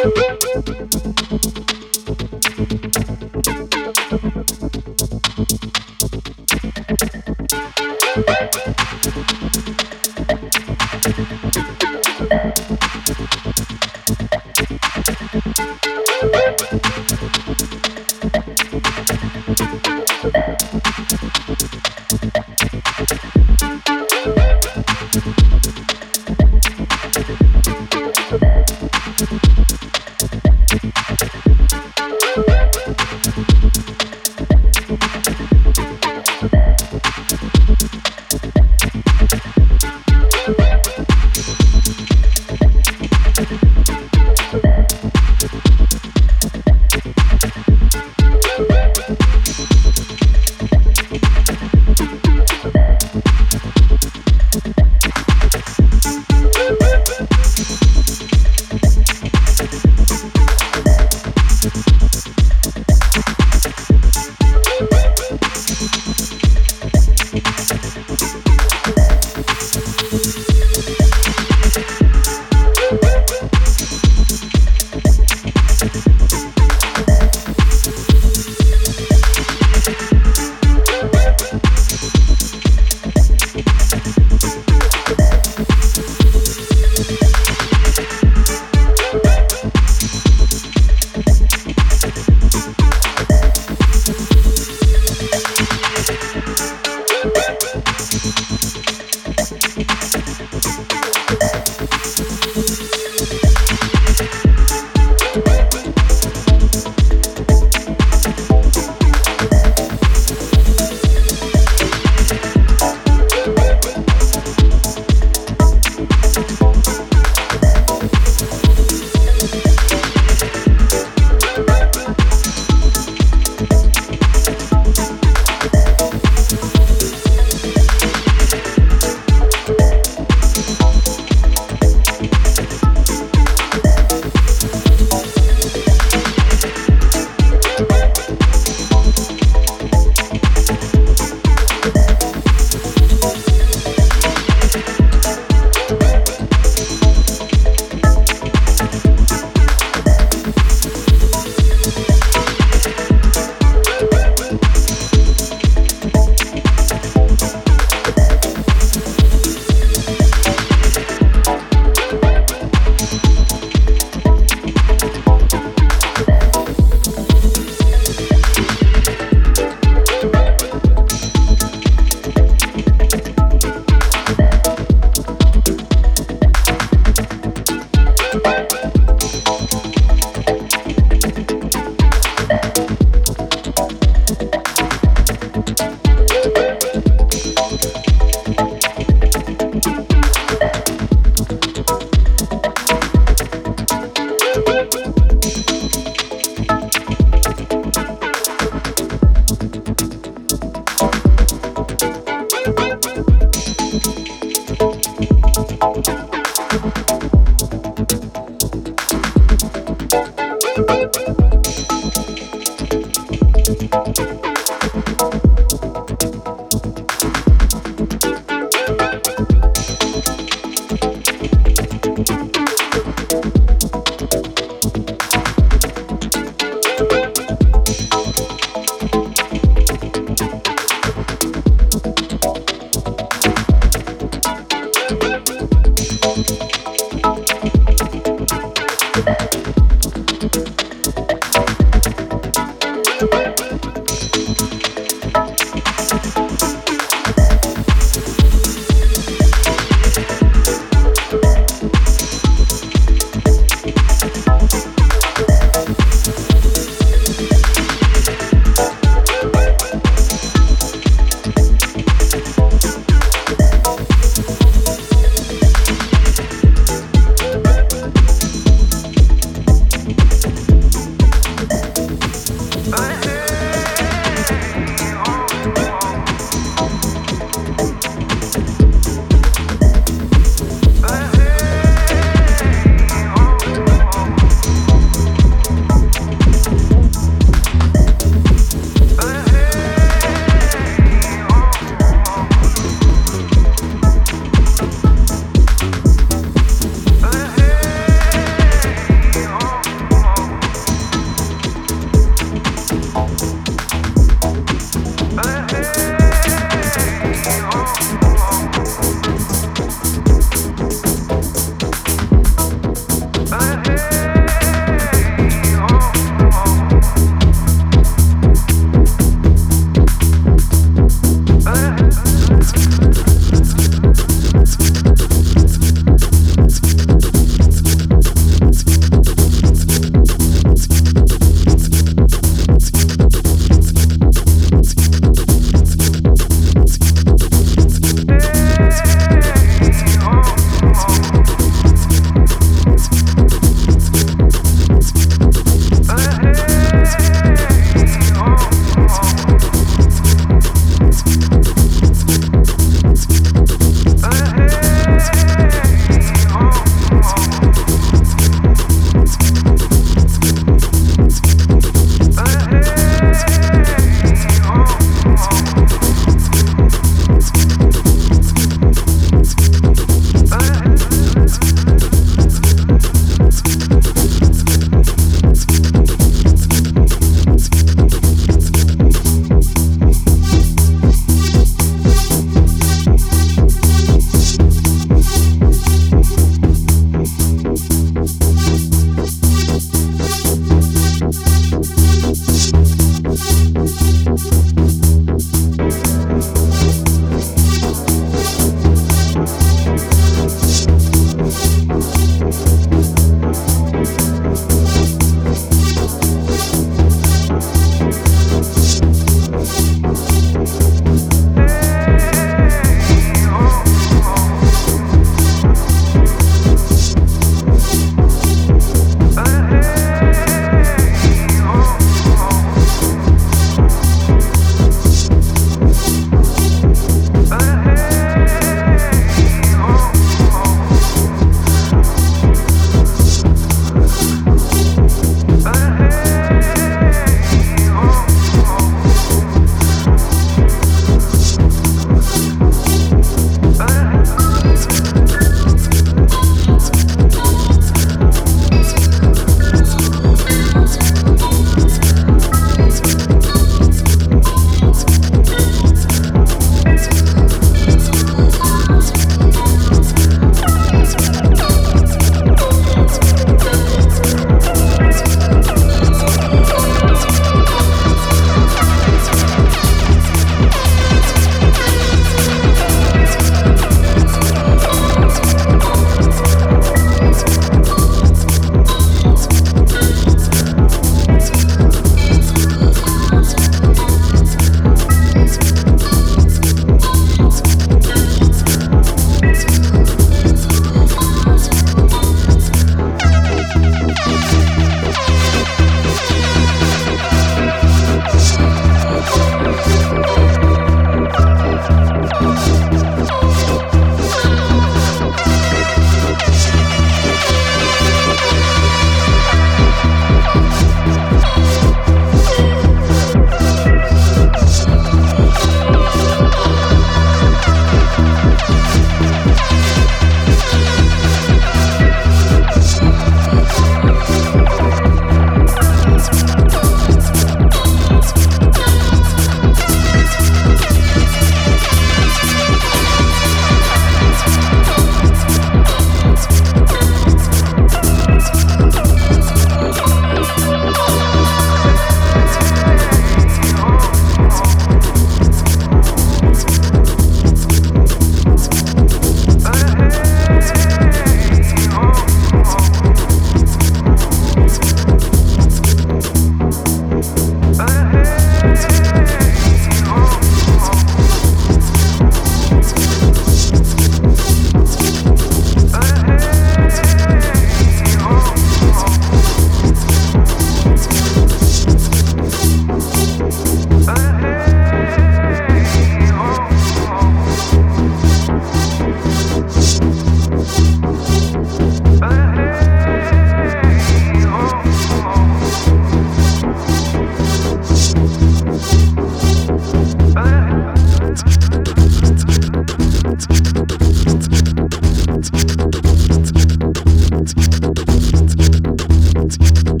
Thank you.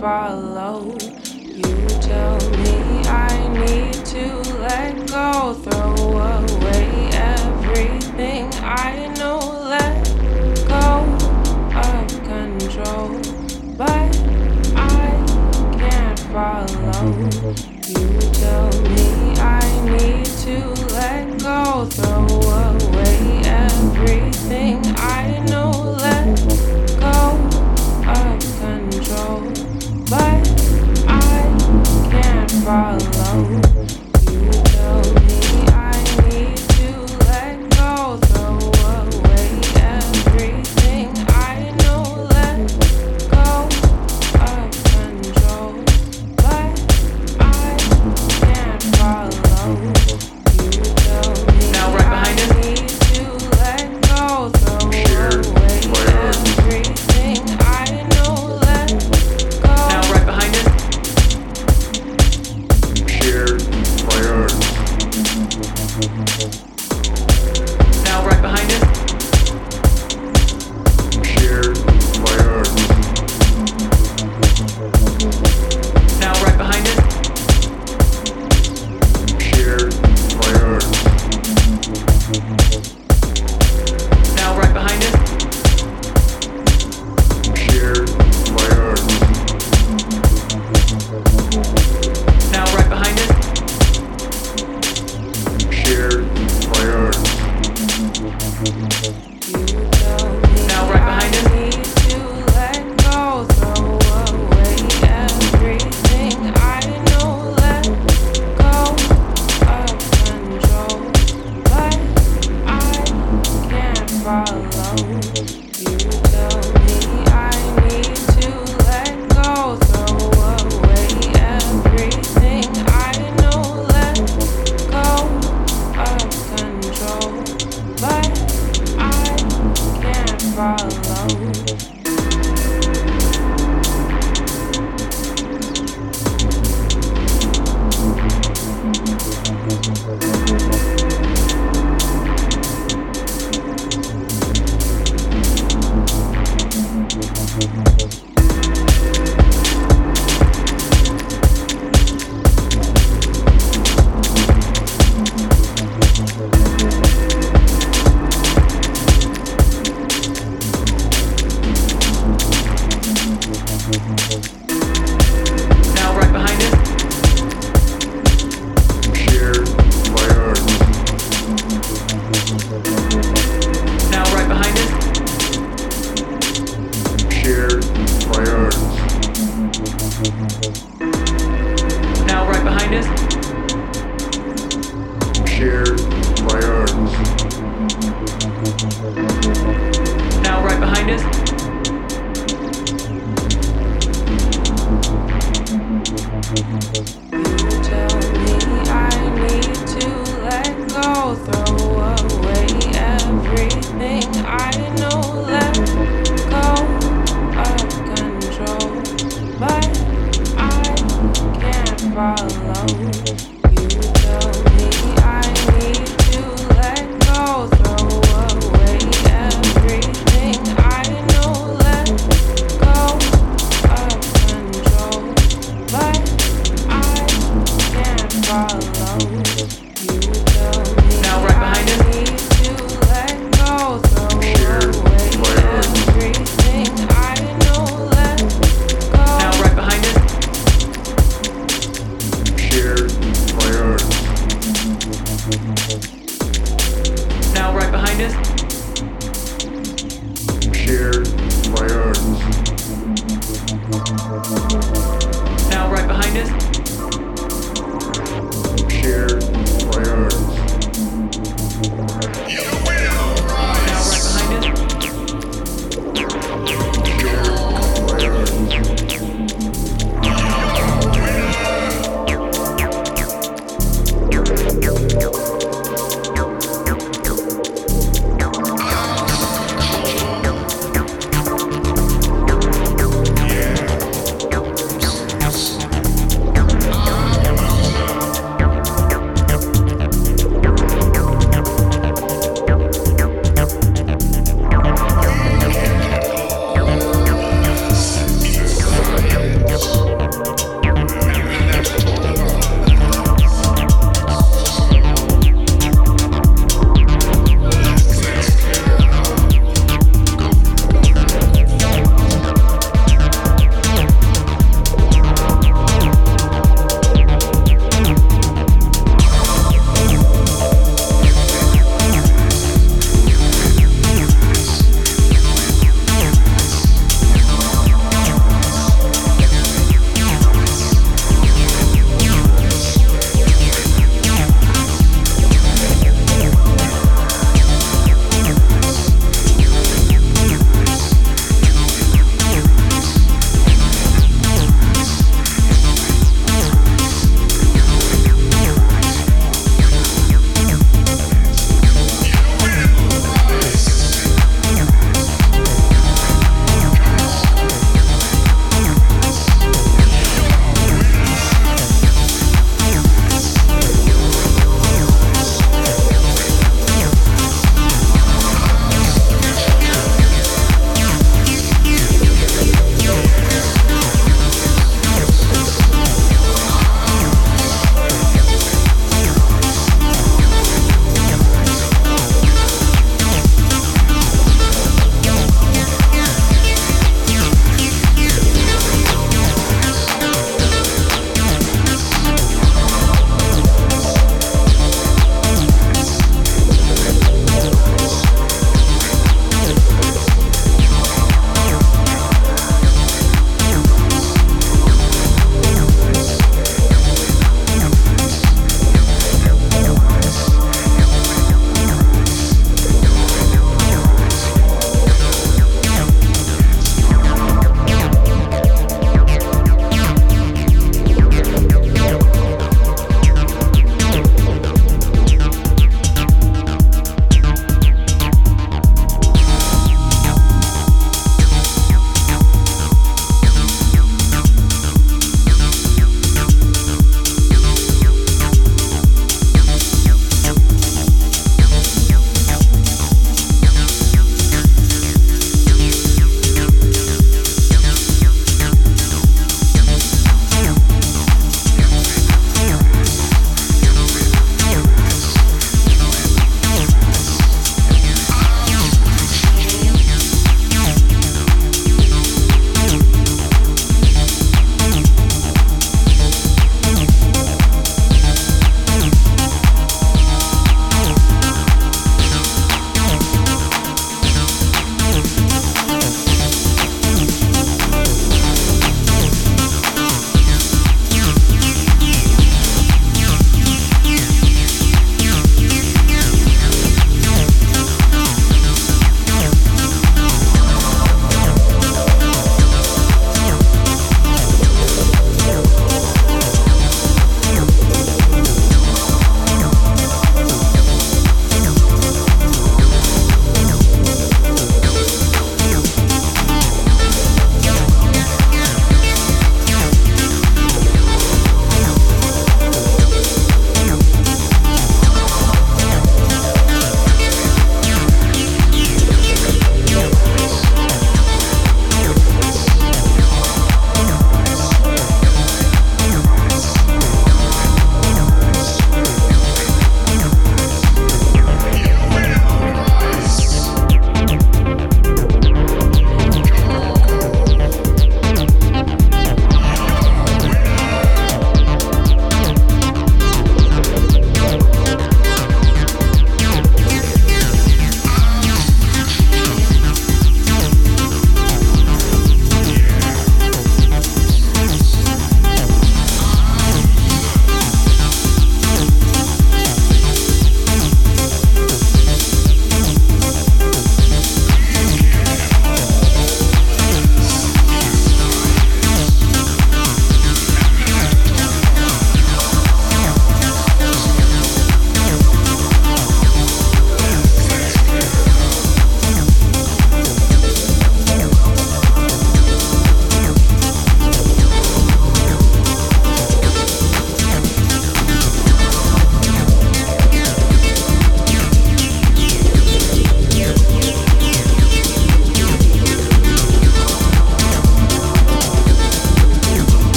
follow. You tell me I need to let go, throw away everything I know, let go of control. But I can't follow. You tell me I need to let go, throw away everything I know, let far alone. far alone.